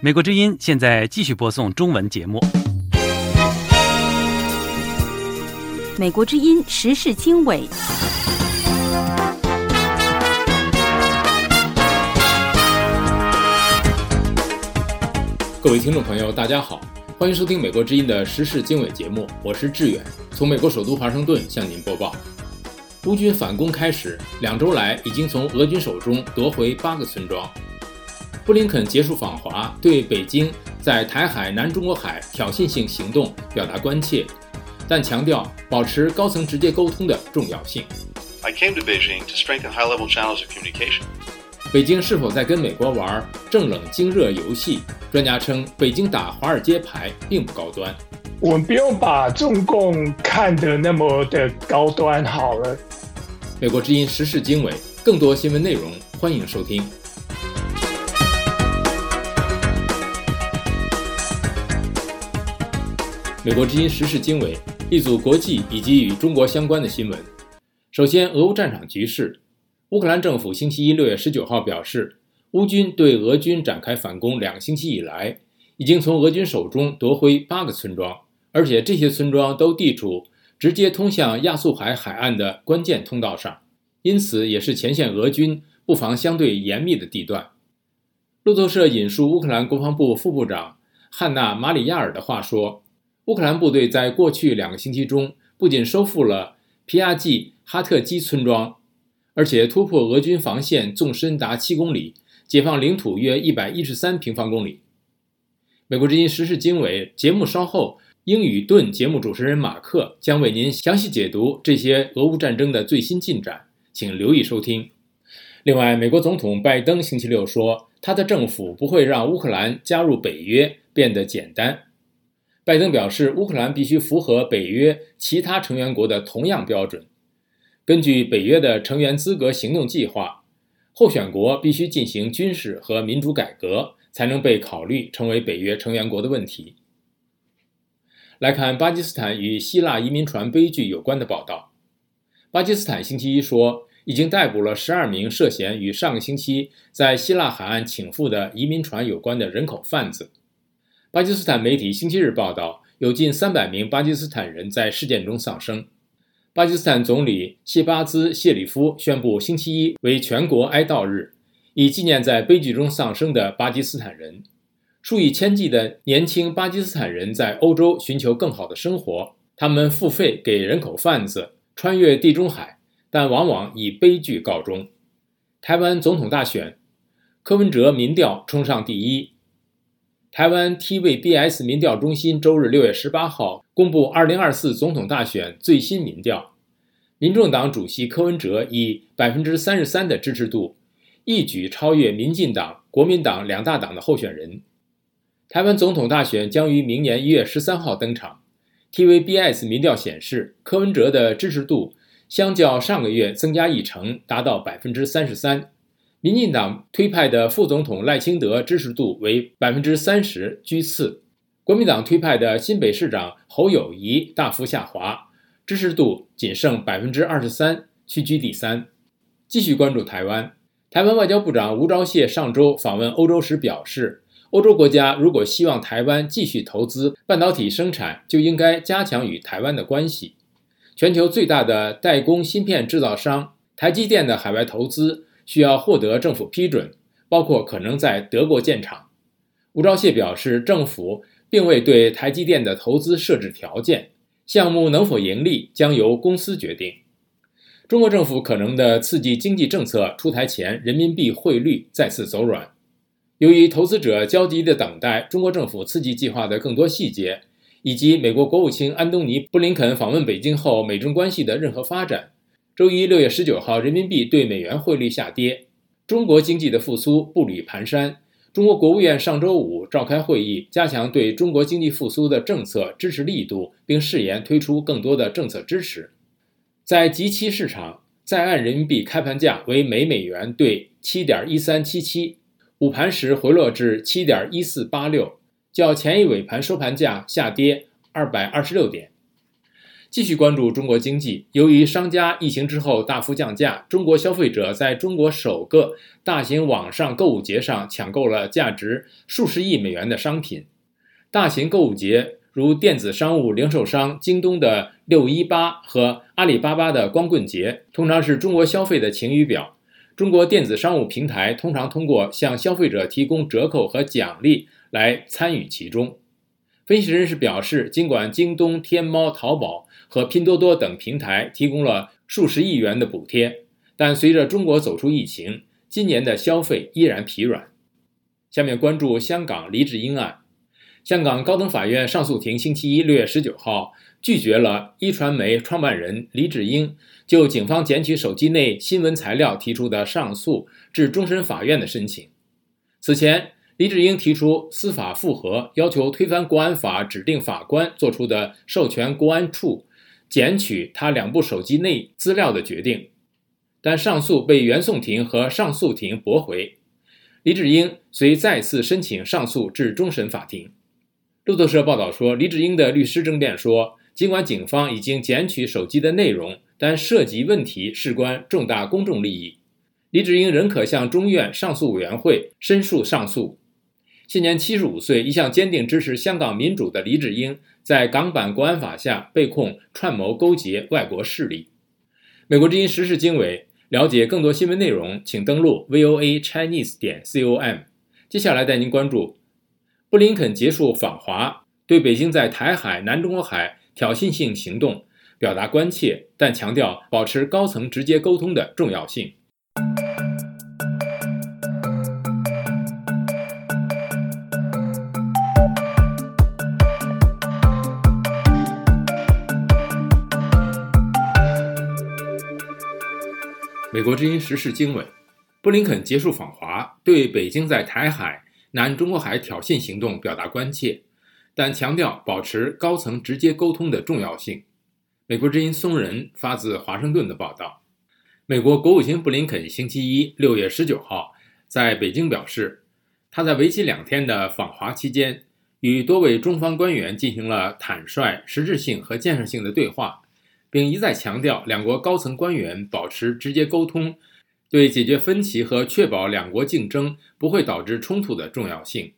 美国之音现在继续播送中文节目。美国之音时事经纬。各位听众朋友，大家好，欢迎收听美国之音的时事经纬节目，我是志远，从美国首都华盛顿向您播报。乌军反攻开始，两周来已经从俄军手中夺回八个村庄。布林肯结束访华，对北京在台海、南中国海挑衅性行动表达关切，但强调保持高层直接沟通的重要性。I came to Beijing to strengthen high-level channels of communication. 北京是否在跟美国玩正冷经热游戏？专家称，北京打华尔街牌并不高端。我们不用把中共看得那么的高端好了。美国之音时事经纬，更多新闻内容，欢迎收听。美国之音时事经纬，一组国际以及与中国相关的新闻。首先，俄乌战场局势。乌克兰政府星期一六月十九号表示，乌军对俄军展开反攻两个星期以来，已经从俄军手中夺回八个村庄，而且这些村庄都地处直接通向亚速海海岸的关键通道上，因此也是前线俄军布防相对严密的地段。路透社引述乌克兰国防部副部长汉娜·马里亚尔的话说，乌克兰部队在过去两个星期中不仅收复了皮亚季哈特基村庄。而且突破俄军防线纵深达七公里，解放领土约一百一十三平方公里。美国之音时事经纬节目稍后，英语盾节目主持人马克将为您详细解读这些俄乌战争的最新进展，请留意收听。另外，美国总统拜登星期六说，他的政府不会让乌克兰加入北约变得简单。拜登表示，乌克兰必须符合北约其他成员国的同样标准。根据北约的成员资格行动计划，候选国必须进行军事和民主改革，才能被考虑成为北约成员国的问题。来看巴基斯坦与希腊移民船悲剧有关的报道。巴基斯坦星期一说，已经逮捕了十二名涉嫌与上个星期在希腊海岸倾覆的移民船有关的人口贩子。巴基斯坦媒体星期日报道，有近三百名巴基斯坦人在事件中丧生。巴基斯坦总理谢巴兹·谢里夫宣布，星期一为全国哀悼日，以纪念在悲剧中丧生的巴基斯坦人。数以千计的年轻巴基斯坦人在欧洲寻求更好的生活，他们付费给人口贩子，穿越地中海，但往往以悲剧告终。台湾总统大选，柯文哲民调冲上第一。台湾 TVBS 民调中心周日六月十八号公布二零二四总统大选最新民调，民众党主席柯文哲以百分之三十三的支持度，一举超越民进党、国民党两大党的候选人。台湾总统大选将于明年一月十三号登场。TVBS 民调显示，柯文哲的支持度相较上个月增加一成，达到百分之三十三。民进党推派的副总统赖清德支持度为百分之三十，居次；国民党推派的新北市长侯友谊大幅下滑，支持度仅剩百分之二十三，屈居第三。继续关注台湾，台湾外交部长吴钊燮上周访问欧洲时表示，欧洲国家如果希望台湾继续投资半导体生产，就应该加强与台湾的关系。全球最大的代工芯片制造商台积电的海外投资。需要获得政府批准，包括可能在德国建厂。吴钊燮表示，政府并未对台积电的投资设置条件，项目能否盈利将由公司决定。中国政府可能的刺激经济政策出台前，人民币汇率再次走软。由于投资者焦急地等待中国政府刺激计划的更多细节，以及美国国务卿安东尼·布林肯访问北京后美中关系的任何发展。周一六月十九号，人民币对美元汇率下跌。中国经济的复苏步履蹒跚。中国国务院上周五召开会议，加强对中国经济复苏的政策支持力度，并誓言推出更多的政策支持。在即期市场，在岸人民币开盘价为每美元兑七点一三七七，午盘时回落至七点一四八六，较前一尾盘收盘价下跌二百二十六点。继续关注中国经济。由于商家疫情之后大幅降价，中国消费者在中国首个大型网上购物节上抢购了价值数十亿美元的商品。大型购物节如电子商务零售商京东的六一八和阿里巴巴的光棍节，通常是中国消费的晴雨表。中国电子商务平台通常通过向消费者提供折扣和奖励来参与其中。分析人士表示，尽管京东、天猫、淘宝和拼多多等平台提供了数十亿元的补贴，但随着中国走出疫情，今年的消费依然疲软。下面关注香港黎智英案。香港高等法院上诉庭星期一六月十九号拒绝了一传媒创办人黎智英就警方捡取手机内新闻材料提出的上诉至终审法院的申请。此前，黎智英提出司法复核，要求推翻国安法指定法官作出的授权国安处捡取他两部手机内资料的决定，但上诉被原讼庭和上诉庭驳回。黎志英遂再次申请上诉至终审法庭。路透社报道说，黎志英的律师争辩说，尽管警方已经检取手机的内容，但涉及问题事关重大公众利益，黎志英仍可向中院上诉委员会申诉上诉。现年七十五岁、一向坚定支持香港民主的黎志英，在港版国安法下被控串谋勾结外国势力。美国之音时事经纬，了解更多新闻内容，请登录 voa chinese 点 com。接下来带您关注。布林肯结束访华，对北京在台海、南中国海挑衅性行动表达关切，但强调保持高层直接沟通的重要性。美国之音时事经纬，布林肯结束访华，对北京在台海。南中国海挑衅行动表达关切，但强调保持高层直接沟通的重要性。美国之音松仁发自华盛顿的报道：美国国务卿布林肯星期一六月十九号在北京表示，他在为期两天的访华期间，与多位中方官员进行了坦率、实质性和建设性的对话，并一再强调两国高层官员保持直接沟通。对解决分歧和确保两国竞争不会导致冲突的重要性。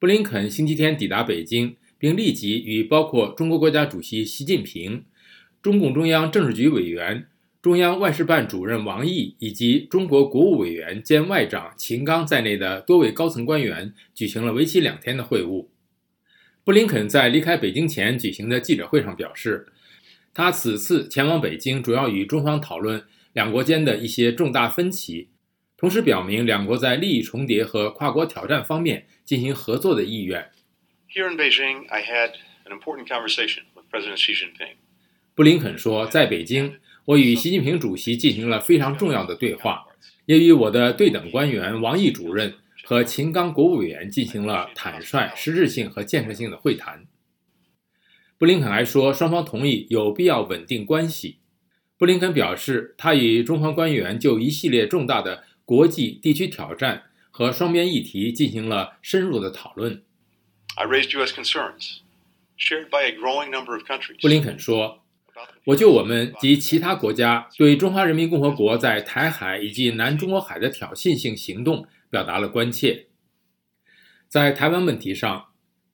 布林肯星期天抵达北京，并立即与包括中国国家主席习近平、中共中央政治局委员、中央外事办主任王毅以及中国国务委员兼外长秦刚在内的多位高层官员举行了为期两天的会晤。布林肯在离开北京前举行的记者会上表示，他此次前往北京主要与中方讨论。两国间的一些重大分歧，同时表明两国在利益重叠和跨国挑战方面进行合作的意愿。Here in Beijing, I had an important conversation with President Xi Jinping. 布林肯说，在北京，我与习近平主席进行了非常重要的对话，也与我的对等官员王毅主任和秦刚国务委员进行了坦率、实质性和建设性的会谈。布林肯还说，双方同意有必要稳定关系。布林肯表示，他与中方官员就一系列重大的国际、地区挑战和双边议题进行了深入的讨论。I raised U.S. concerns shared by a growing number of countries. 布林肯说：“我就我们及其他国家对中华人民共和国在台海以及南中国海的挑衅性行动表达了关切。”在台湾问题上，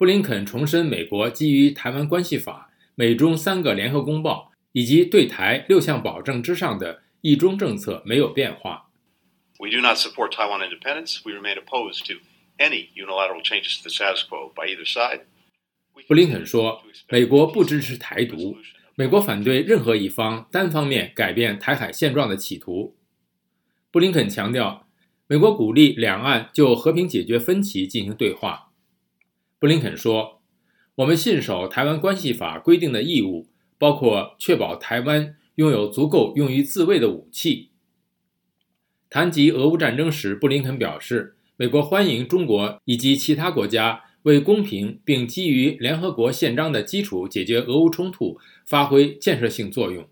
布林肯重申美国基于《台湾关系法》、美中三个联合公报。以及对台六项保证之上的一中政策没有变化。We do not support Taiwan independence. We remain opposed to any unilateral changes to the status quo by either side. 布林肯说：“美国不支持台独，美国反对任何一方单方面改变台海现状的企图。”布林肯强调，美国鼓励两岸就和平解决分歧进行对话。布林肯说：“我们信守《台湾关系法》规定的义务。”包括确保台湾拥有足够用于自卫的武器。谈及俄乌战争时，布林肯表示，美国欢迎中国以及其他国家为公平并基于联合国宪章的基础解决俄乌冲突发挥建设性作用。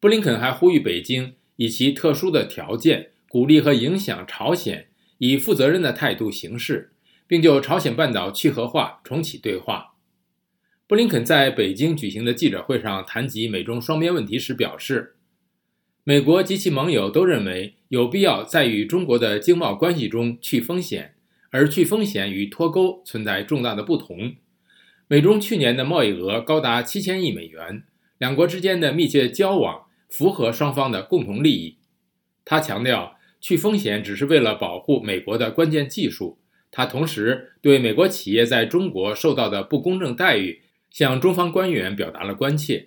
布林肯还呼吁北京以其特殊的条件鼓励和影响朝鲜以负责任的态度行事，并就朝鲜半岛去核化重启对话。布林肯在北京举行的记者会上谈及美中双边问题时表示，美国及其盟友都认为有必要在与中国的经贸关系中去风险，而去风险与脱钩存在重大的不同。美中去年的贸易额高达七千亿美元，两国之间的密切交往符合双方的共同利益。他强调，去风险只是为了保护美国的关键技术。他同时对美国企业在中国受到的不公正待遇。向中方官员表达了关切。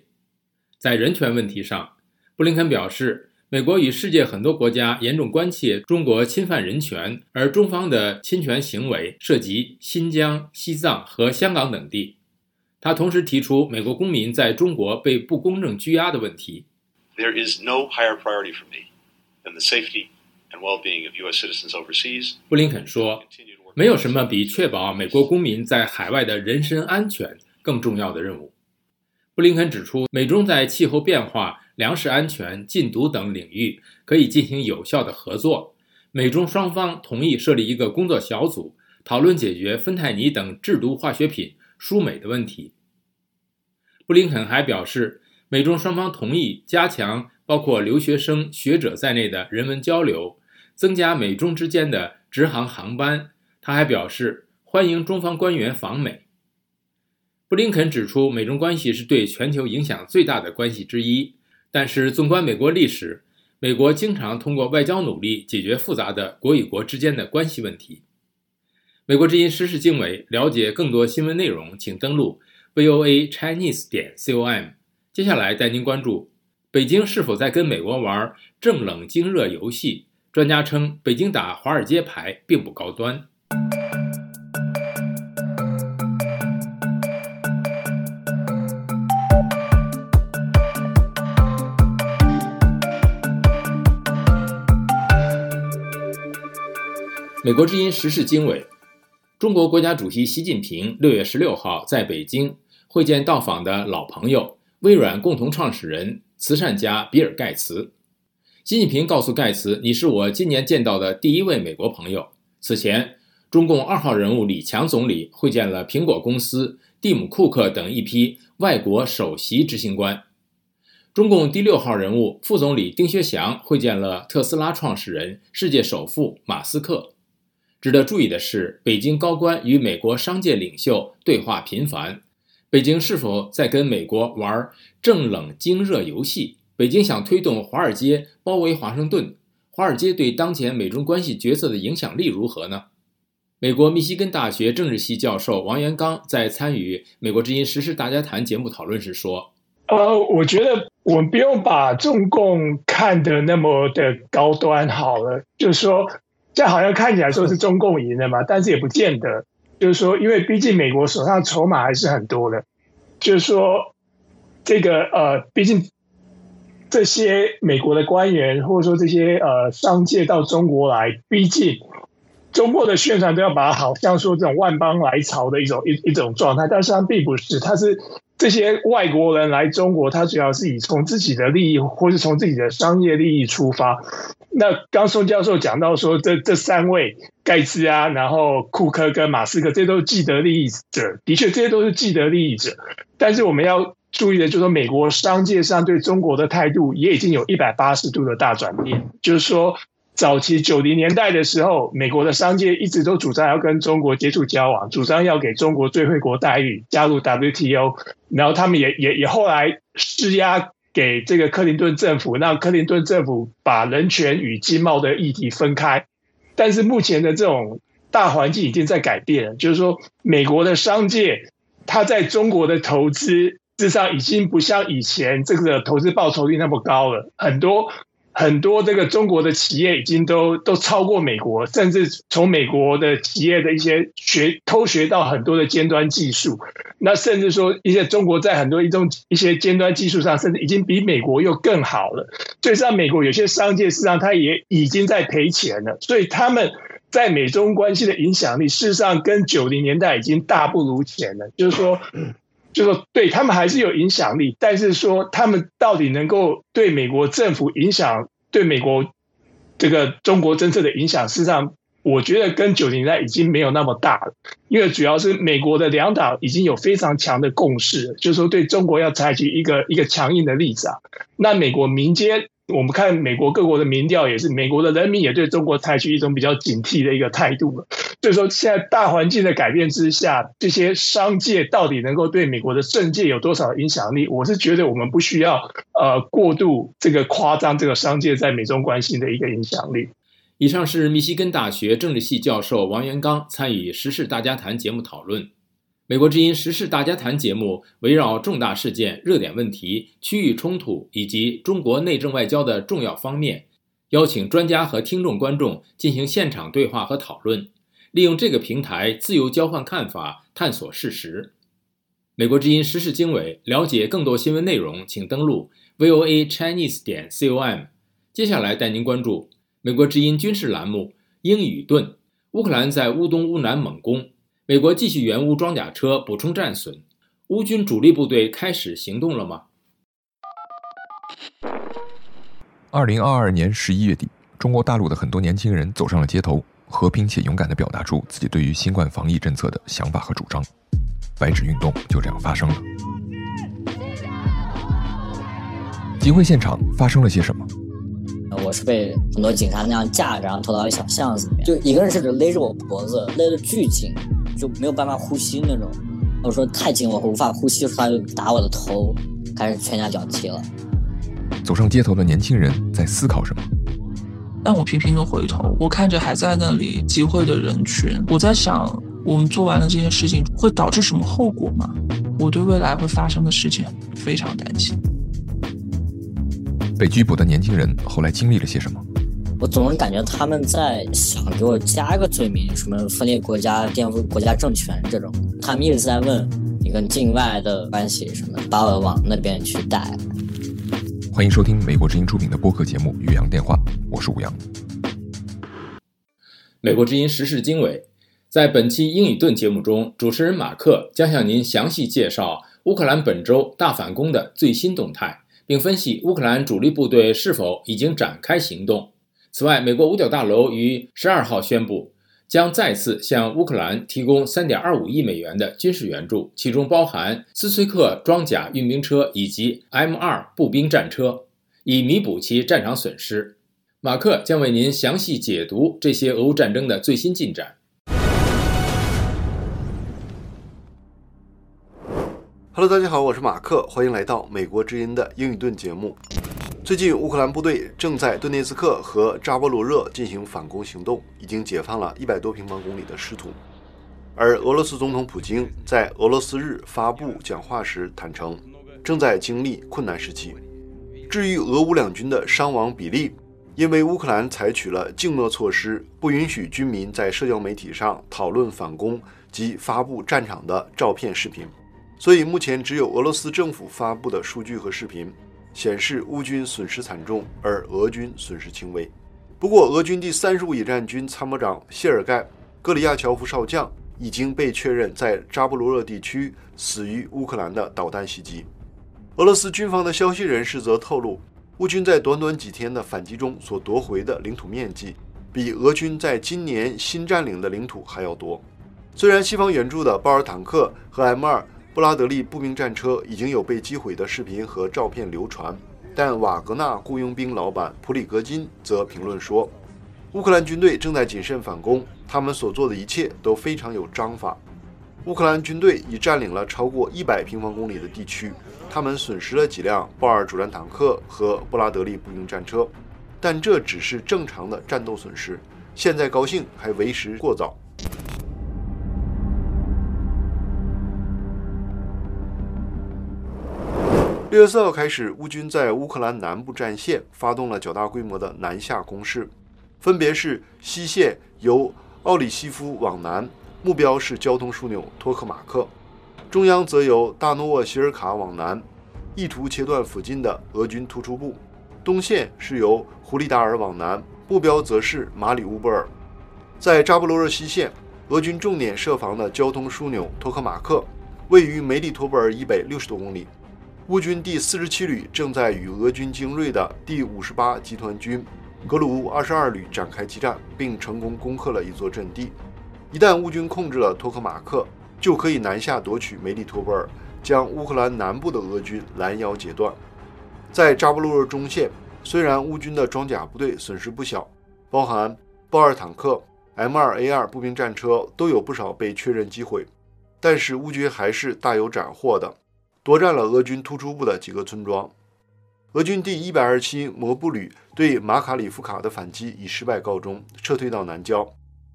在人权问题上，布林肯表示，美国与世界很多国家严重关切中国侵犯人权，而中方的侵权行为涉及新疆、西藏和香港等地。他同时提出，美国公民在中国被不公正拘押的问题。There is no higher priority for me than the safety and well-being of U.S. citizens overseas. 布林肯说，没有什么比确保美国公民在海外的人身安全。更重要的任务，布林肯指出，美中在气候变化、粮食安全、禁毒等领域可以进行有效的合作。美中双方同意设立一个工作小组，讨论解决芬太尼等制毒化学品输美的问题。布林肯还表示，美中双方同意加强包括留学生、学者在内的人文交流，增加美中之间的直航航班。他还表示，欢迎中方官员访美。布林肯指出，美中关系是对全球影响最大的关系之一。但是，纵观美国历史，美国经常通过外交努力解决复杂的国与国之间的关系问题。美国之音时事经纬，了解更多新闻内容，请登录 voa chinese 点 com。接下来带您关注：北京是否在跟美国玩正冷经热游戏？专家称，北京打华尔街牌并不高端。美国之音时事经纬：中国国家主席习近平六月十六号在北京会见到访的老朋友、微软共同创始人、慈善家比尔·盖茨。习近平告诉盖茨：“你是我今年见到的第一位美国朋友。”此前，中共二号人物李强总理会见了苹果公司、蒂姆·库克等一批外国首席执行官。中共第六号人物、副总理丁薛祥会见了特斯拉创始人、世界首富马斯克。值得注意的是，北京高官与美国商界领袖对话频繁。北京是否在跟美国玩正冷经热游戏？北京想推动华尔街包围华盛顿，华尔街对当前美中关系决策的影响力如何呢？美国密西根大学政治系教授王元刚在参与《美国之音时事大家谈》节目讨论时说：“呃，我觉得我们不用把中共看得那么的高端好了，就是说。”这好像看起来说是中共赢了嘛，但是也不见得。就是说，因为毕竟美国手上筹码还是很多的。就是说，这个呃，毕竟这些美国的官员或者说这些呃商界到中国来，毕竟周末的宣传都要把它好像说这种万邦来朝的一种一一种状态，但实际上并不是，它是这些外国人来中国，它主要是以从自己的利益或是从自己的商业利益出发。那刚宋教授讲到说，这这三位盖茨啊，然后库克跟马斯克，这都是既得利益者。的确，这些都是既得利益者。但是我们要注意的，就是说美国商界上对中国的态度也已经有一百八十度的大转变。就是说，早期九零年代的时候，美国的商界一直都主张要跟中国接触交往，主张要给中国最惠国待遇，加入 WTO。然后他们也也也后来施压。给这个克林顿政府，让克林顿政府把人权与经贸的议题分开。但是目前的这种大环境已经在改变了，就是说，美国的商界它在中国的投资，事实上已经不像以前这个投资报酬率那么高了，很多。很多这个中国的企业已经都都超过美国，甚至从美国的企业的一些学偷学到很多的尖端技术，那甚至说一些中国在很多一种一些尖端技术上，甚至已经比美国又更好了。所以，像美国有些商界，事实上他也已经在赔钱了。所以，他们在美中关系的影响力，事实上跟九零年代已经大不如前了。就是说。就说对他们还是有影响力，但是说他们到底能够对美国政府影响，对美国这个中国政策的影响，事实上，我觉得跟九零代已经没有那么大了，因为主要是美国的两党已经有非常强的共识，就是说对中国要采取一个一个强硬的立场。那美国民间。我们看美国各国的民调也是，美国的人民也对中国采取一种比较警惕的一个态度了。所以说，现在大环境的改变之下，这些商界到底能够对美国的政界有多少影响力？我是觉得我们不需要呃过度这个夸张这个商界在美中关系的一个影响力。以上是密西根大学政治系教授王元刚参与《时事大家谈》节目讨论。美国之音时事大家谈节目围绕重大事件、热点问题、区域冲突以及中国内政外交的重要方面，邀请专家和听众观众进行现场对话和讨论，利用这个平台自由交换看法、探索事实。美国之音时事经纬，了解更多新闻内容，请登录 voa chinese 点 com。接下来带您关注美国之音军事栏目“英语盾”，乌克兰在乌东乌南猛攻。美国继续援乌装甲车补充战损，乌军主力部队开始行动了吗？二零二二年十一月底，中国大陆的很多年轻人走上了街头，和平且勇敢地表达出自己对于新冠防疫政策的想法和主张。白纸运动就这样发生了。集会现场发生了些什么？我是被很多警察那样架着，然后拖到一小巷子里面，就一个人甚至勒着我脖子，勒得巨紧。就没有办法呼吸那种，我说太紧，我无法呼吸，他就打我的头，开始拳打脚踢了。走上街头的年轻人在思考什么？当我频频的回头，我看着还在那里集会的人群，我在想，我们做完了这件事情会导致什么后果吗？我对未来会发生的事情非常担心。被拘捕的年轻人后来经历了些什么？我总是感觉他们在想给我加一个罪名，什么分裂国家、颠覆国家政权这种。他们一直在问你跟境外的关系什么，把我往那边去带。欢迎收听美国之音出品的播客节目《宇阳电话》，我是吴阳。美国之音时事经纬，在本期英语盾节目中，主持人马克将向您详细介绍乌克兰本周大反攻的最新动态，并分析乌克兰主力部队是否已经展开行动。此外，美国五角大楼于十二号宣布，将再次向乌克兰提供三点二五亿美元的军事援助，其中包含斯崔克装甲运兵车以及 M 二步兵战车，以弥补其战场损失。马克将为您详细解读这些俄乌战争的最新进展。Hello，大家好，我是马克，欢迎来到美国之音的英语盾节目。最近，乌克兰部队正在顿涅茨克和扎波罗热进行反攻行动，已经解放了一百多平方公里的失土。而俄罗斯总统普京在俄罗斯日发布讲话时坦诚，正在经历困难时期。至于俄乌两军的伤亡比例，因为乌克兰采取了静默措施，不允许军民在社交媒体上讨论反攻及发布战场的照片、视频，所以目前只有俄罗斯政府发布的数据和视频。显示乌军损失惨重，而俄军损失轻微。不过，俄军第三十五野战军参谋长谢尔盖·戈里亚乔夫少将已经被确认在扎波罗热地区死于乌克兰的导弹袭击。俄罗斯军方的消息人士则透露，乌军在短短几天的反击中所夺回的领土面积，比俄军在今年新占领的领土还要多。虽然西方援助的豹二坦克和 M 二。布拉德利步兵战车已经有被击毁的视频和照片流传，但瓦格纳雇佣兵老板普里格金则评论说：“乌克兰军队正在谨慎反攻，他们所做的一切都非常有章法。乌克兰军队已占领了超过一百平方公里的地区，他们损失了几辆豹二主战坦克和布拉德利步兵战车，但这只是正常的战斗损失，现在高兴还为时过早。”六月四号开始，乌军在乌克兰南部战线发动了较大规模的南下攻势，分别是西线由奥里西夫往南，目标是交通枢纽托克马克；中央则由大诺沃希尔卡往南，意图切断附近的俄军突出部；东线是由胡里达尔往南，目标则是马里乌波尔。在扎波罗热西线，俄军重点设防的交通枢纽托克马克位于梅里托波尔以北六十多公里。乌军第四十七旅正在与俄军精锐的第五十八集团军格鲁乌二十二旅展开激战，并成功攻克了一座阵地。一旦乌军控制了托克马克，就可以南下夺取梅里托波尔，将乌克兰南部的俄军拦腰截断。在扎波罗热中线，虽然乌军的装甲部队损失不小，包含豹二坦克、M2A2 步兵战车都有不少被确认击毁，但是乌军还是大有斩获的，夺占了俄军突出部的几个村庄。俄军第一百二十七摩步旅对马卡里夫卡的反击以失败告终，撤退到南郊。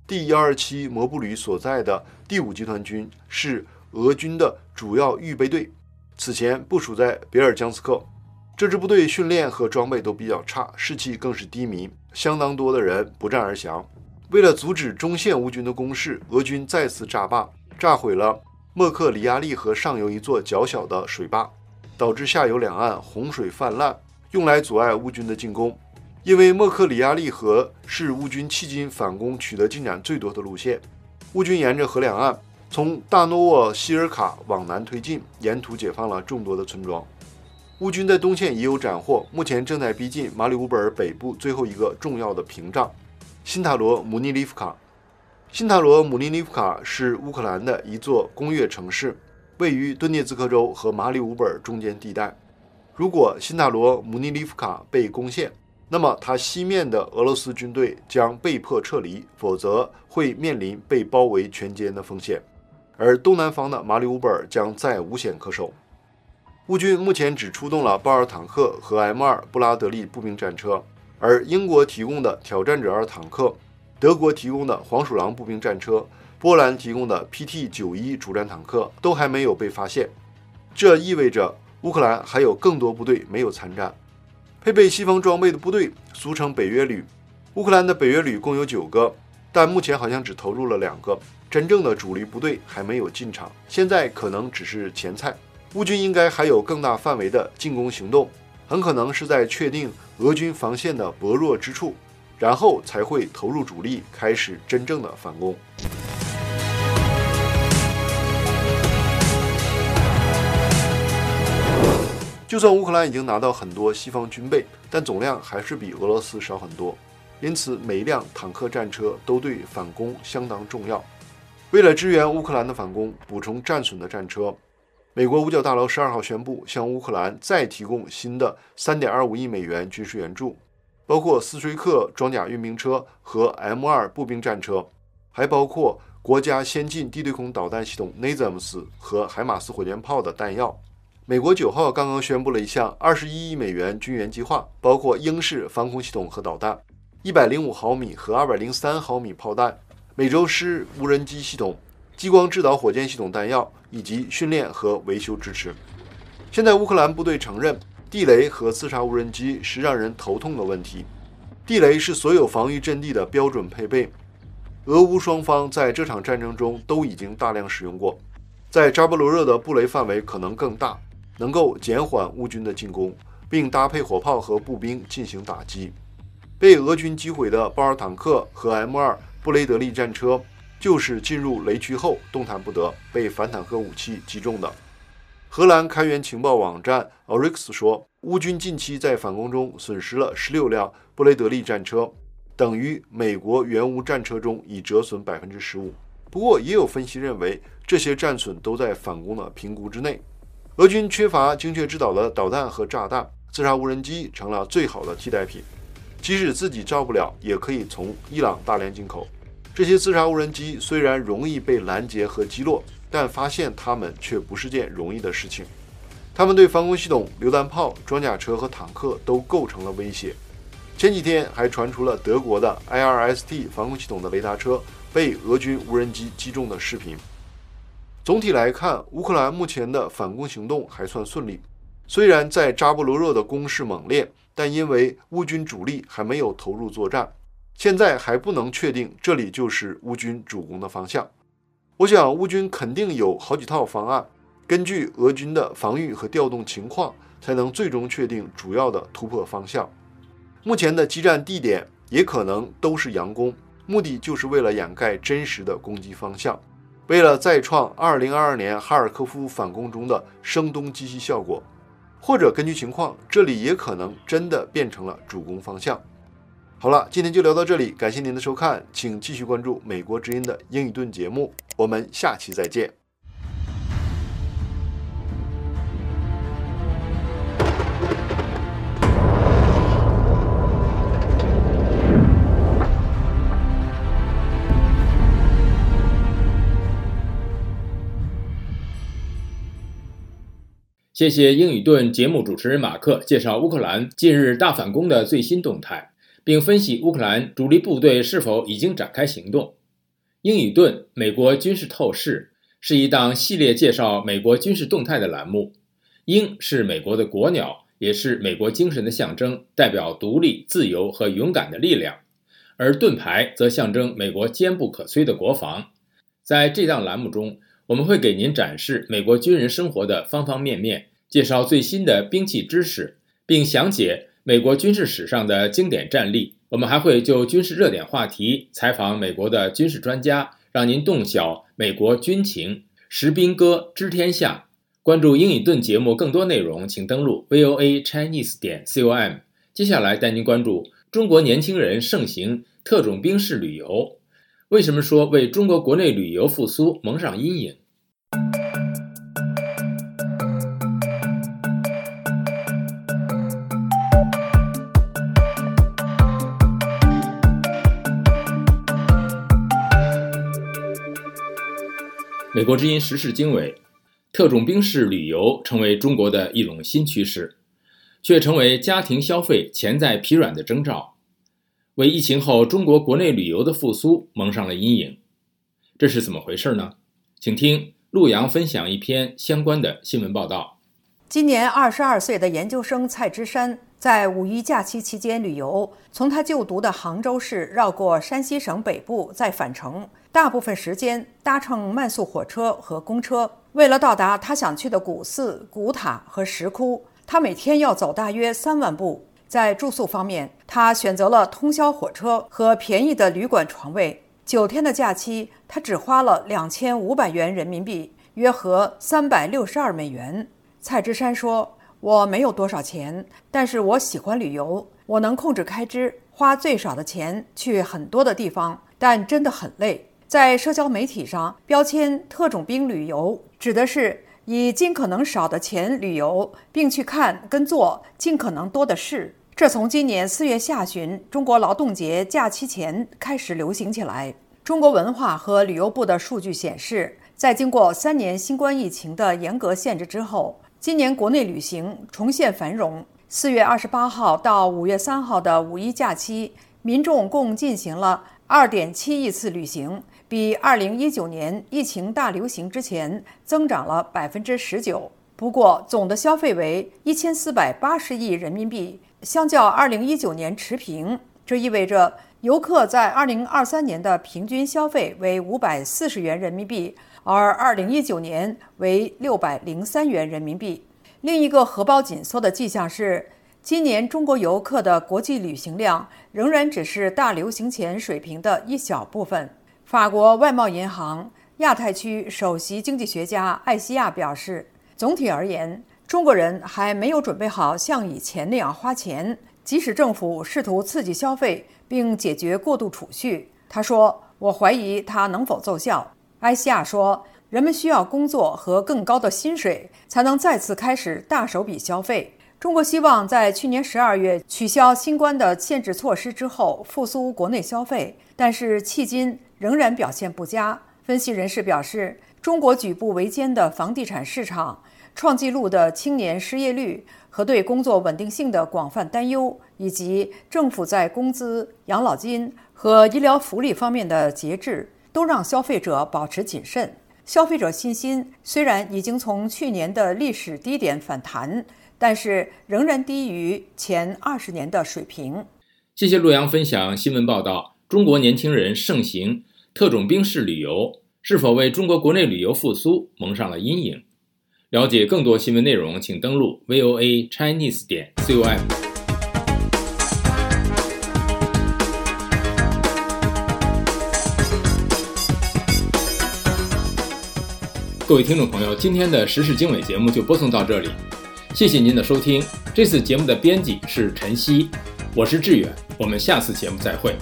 第幺二七摩步旅所在的第五集团军是俄军的主要预备队，此前部署在别尔江斯克。这支部队训练和装备都比较差，士气更是低迷，相当多的人不战而降。为了阻止中线乌军的攻势，俄军再次炸坝，炸毁了莫克里亚利河上游一座较小的水坝。导致下游两岸洪水泛滥，用来阻碍乌军的进攻。因为莫克里亚利河是乌军迄今反攻取得进展最多的路线，乌军沿着河两岸从大诺沃希尔卡往南推进，沿途解放了众多的村庄。乌军在东线也有斩获，目前正在逼近马里乌波尔北部最后一个重要的屏障——新塔罗姆尼利夫卡。新塔罗姆尼利夫卡是乌克兰的一座工业城市。位于顿涅茨克州和马里乌波尔中间地带。如果新塔罗姆尼利夫卡被攻陷，那么它西面的俄罗斯军队将被迫撤离，否则会面临被包围全歼的风险。而东南方的马里乌波尔将再无险可守。乌军目前只出动了豹二坦克和 M2 布拉德利步兵战车，而英国提供的挑战者二坦克，德国提供的黄鼠狼步兵战车。波兰提供的 PT 九一主战坦克都还没有被发现，这意味着乌克兰还有更多部队没有参战。配备西方装备的部队俗称北约旅，乌克兰的北约旅共有九个，但目前好像只投入了两个，真正的主力部队还没有进场，现在可能只是前菜。乌军应该还有更大范围的进攻行动，很可能是在确定俄军防线的薄弱之处，然后才会投入主力，开始真正的反攻。就算乌克兰已经拿到很多西方军备，但总量还是比俄罗斯少很多，因此每一辆坦克战车都对反攻相当重要。为了支援乌克兰的反攻，补充战损的战车，美国五角大楼十二号宣布向乌克兰再提供新的三点二五亿美元军事援助，包括斯崔克装甲运兵车和 M 二步兵战车，还包括国家先进地对空导弹系统 NASAMS 和海马斯火箭炮的弹药。美国九号刚刚宣布了一项二十一亿美元军援计划，包括英式防空系统和导弹、一百零五毫米和二百零三毫米炮弹、美洲狮无人机系统、激光制导火箭系统弹药以及训练和维修支持。现在乌克兰部队承认，地雷和自杀无人机是让人头痛的问题。地雷是所有防御阵地的标准配备，俄乌双方在这场战争中都已经大量使用过，在扎波罗热的布雷范围可能更大。能够减缓乌军的进攻，并搭配火炮和步兵进行打击。被俄军击毁的豹二坦克和 M2 布雷德利战车，就是进入雷区后动弹不得，被反坦克武器击中的。荷兰开源情报网站 Oryx 说，乌军近期在反攻中损失了十六辆布雷德利战车，等于美国援乌战车中已折损百分之十五。不过，也有分析认为，这些战损都在反攻的评估之内。俄军缺乏精确制导的导弹和炸弹，自杀无人机成了最好的替代品。即使自己造不了，也可以从伊朗大量进口。这些自杀无人机虽然容易被拦截和击落，但发现它们却不是件容易的事情。他们对防空系统、榴弹炮、装甲车和坦克都构成了威胁。前几天还传出了德国的 IRST 防空系统的雷达车被俄军无人机击中的视频。总体来看，乌克兰目前的反攻行动还算顺利。虽然在扎波罗热的攻势猛烈，但因为乌军主力还没有投入作战，现在还不能确定这里就是乌军主攻的方向。我想，乌军肯定有好几套方案，根据俄军的防御和调动情况，才能最终确定主要的突破方向。目前的激战地点也可能都是佯攻，目的就是为了掩盖真实的攻击方向。为了再创2022年哈尔科夫反攻中的声东击西效果，或者根据情况，这里也可能真的变成了主攻方向。好了，今天就聊到这里，感谢您的收看，请继续关注《美国之音》的英语盾节目，我们下期再见。谢谢英语盾节目主持人马克介绍乌克兰近日大反攻的最新动态，并分析乌克兰主力部队是否已经展开行动。英语盾美国军事透视是一档系列介绍美国军事动态的栏目。鹰是美国的国鸟，也是美国精神的象征，代表独立、自由和勇敢的力量；而盾牌则象征美国坚不可摧的国防。在这档栏目中，我们会给您展示美国军人生活的方方面面，介绍最新的兵器知识，并详解美国军事史上的经典战例。我们还会就军事热点话题采访美国的军事专家，让您洞晓美国军情。识兵歌知天下。关注英语盾节目更多内容，请登录 voa chinese 点 com。接下来带您关注中国年轻人盛行特种兵式旅游。为什么说为中国国内旅游复苏蒙上阴影？美国之音时事经纬：特种兵式旅游成为中国的一种新趋势，却成为家庭消费潜在疲软的征兆。为疫情后中国国内旅游的复苏蒙上了阴影，这是怎么回事呢？请听陆阳分享一篇相关的新闻报道。今年二十二岁的研究生蔡之山在五一假期期间旅游，从他就读的杭州市绕过山西省北部再返程，大部分时间搭乘慢速火车和公车。为了到达他想去的古寺、古塔和石窟，他每天要走大约三万步。在住宿方面，他选择了通宵火车和便宜的旅馆床位。九天的假期，他只花了两千五百元人民币，约合三百六十二美元。蔡之山说：“我没有多少钱，但是我喜欢旅游，我能控制开支，花最少的钱去很多的地方，但真的很累。”在社交媒体上标签“特种兵旅游”，指的是。以尽可能少的钱旅游，并去看跟做尽可能多的事，这从今年四月下旬中国劳动节假期前开始流行起来。中国文化和旅游部的数据显示，在经过三年新冠疫情的严格限制之后，今年国内旅行重现繁荣。四月二十八号到五月三号的五一假期，民众共进行了二点七亿次旅行。比二零一九年疫情大流行之前增长了百分之十九。不过，总的消费为一千四百八十亿人民币，相较二零一九年持平。这意味着游客在二零二三年的平均消费为五百四十元人民币，而二零一九年为六百零三元人民币。另一个荷包紧缩的迹象是，今年中国游客的国际旅行量仍然只是大流行前水平的一小部分。法国外贸银行亚太区首席经济学家艾西亚表示，总体而言，中国人还没有准备好像以前那样花钱，即使政府试图刺激消费并解决过度储蓄。他说：“我怀疑它能否奏效。”艾西亚说：“人们需要工作和更高的薪水，才能再次开始大手笔消费。”中国希望在去年十二月取消新冠的限制措施之后复苏国内消费，但是迄今。仍然表现不佳。分析人士表示，中国举步维艰的房地产市场、创纪录的青年失业率和对工作稳定性的广泛担忧，以及政府在工资、养老金和医疗福利方面的节制，都让消费者保持谨慎。消费者信心虽然已经从去年的历史低点反弹，但是仍然低于前二十年的水平。谢谢陆阳分享新闻报道。中国年轻人盛行。特种兵式旅游是否为中国国内旅游复苏蒙上了阴影？了解更多新闻内容，请登录 voa chinese 点 com。各位听众朋友，今天的时事经纬节目就播送到这里，谢谢您的收听。这次节目的编辑是晨曦，我是志远，我们下次节目再会。